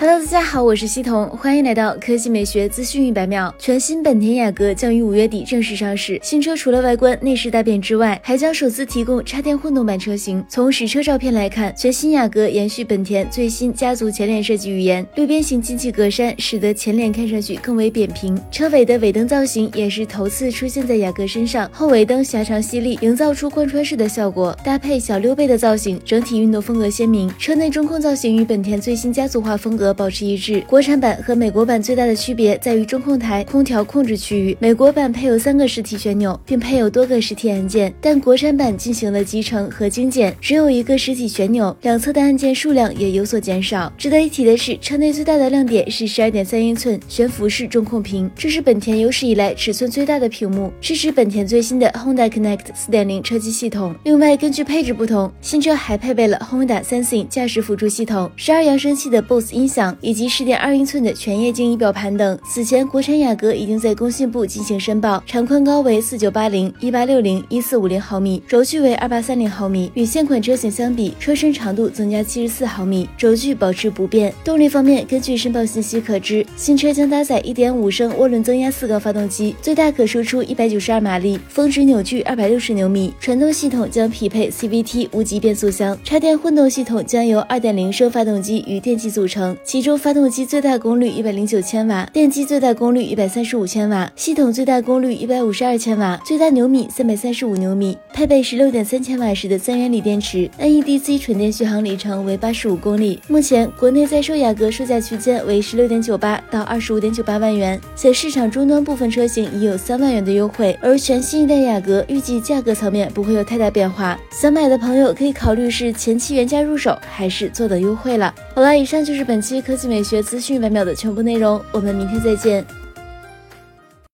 Hello，大家好，我是西彤，欢迎来到科技美学资讯一百秒。全新本田雅阁将于五月底正式上市。新车除了外观内饰大变之外，还将首次提供插电混动版车型。从实车照片来看，全新雅阁延续本田最新家族前脸设计语言，六边形进气格栅使得前脸看上去更为扁平。车尾的尾灯造型也是头次出现在雅阁身上，后尾灯狭长犀利，营造出贯穿式的效果，搭配小溜背的造型，整体运动风格鲜明。车内中控造型与本田最新家族化风格。保持一致。国产版和美国版最大的区别在于中控台、空调控制区域。美国版配有三个实体旋钮，并配有多个实体按键，但国产版进行了集成和精简，只有一个实体旋钮，两侧的按键数量也有所减少。值得一提的是，车内最大的亮点是十二点三英寸悬浮式中控屏，这是本田有史以来尺寸最大的屏幕，支持本田最新的 Honda Connect 四点零车机系统。另外，根据配置不同，新车还配备了 Honda Sensing 驾驶辅助系统，十二扬声器的 BOSE 音响。以及十点二英寸的全液晶仪表盘等。此前，国产雅阁已经在工信部进行申报，长宽高为四九八零、一八六零、一四五零毫米，轴距为二八三零毫米。与现款车型相比，车身长度增加七十四毫米，轴距保持不变。动力方面，根据申报信息可知，新车将搭载一点五升涡轮增压四缸发动机，最大可输出一百九十二马力，峰值扭矩二百六十牛米。传动系统将匹配 CVT 无级变速箱，插电混动系统将由二点零升发动机与电机组成。其中发动机最大功率一百零九千瓦，电机最大功率一百三十五千瓦，系统最大功率一百五十二千瓦，最大牛米三百三十五牛米，配备十六点三千瓦时的三元锂电池，NEDC 纯电续航里程为八十五公里。目前国内在售雅阁售价区间为十六点九八到二十五点九八万元，且市场终端部分车型已有三万元的优惠，而全新一代雅阁预计价格层面不会有太大变化。想买的朋友可以考虑是前期原价入手，还是做的优惠了。好了，以上就是本期科技美学资讯百秒的全部内容，我们明天再见。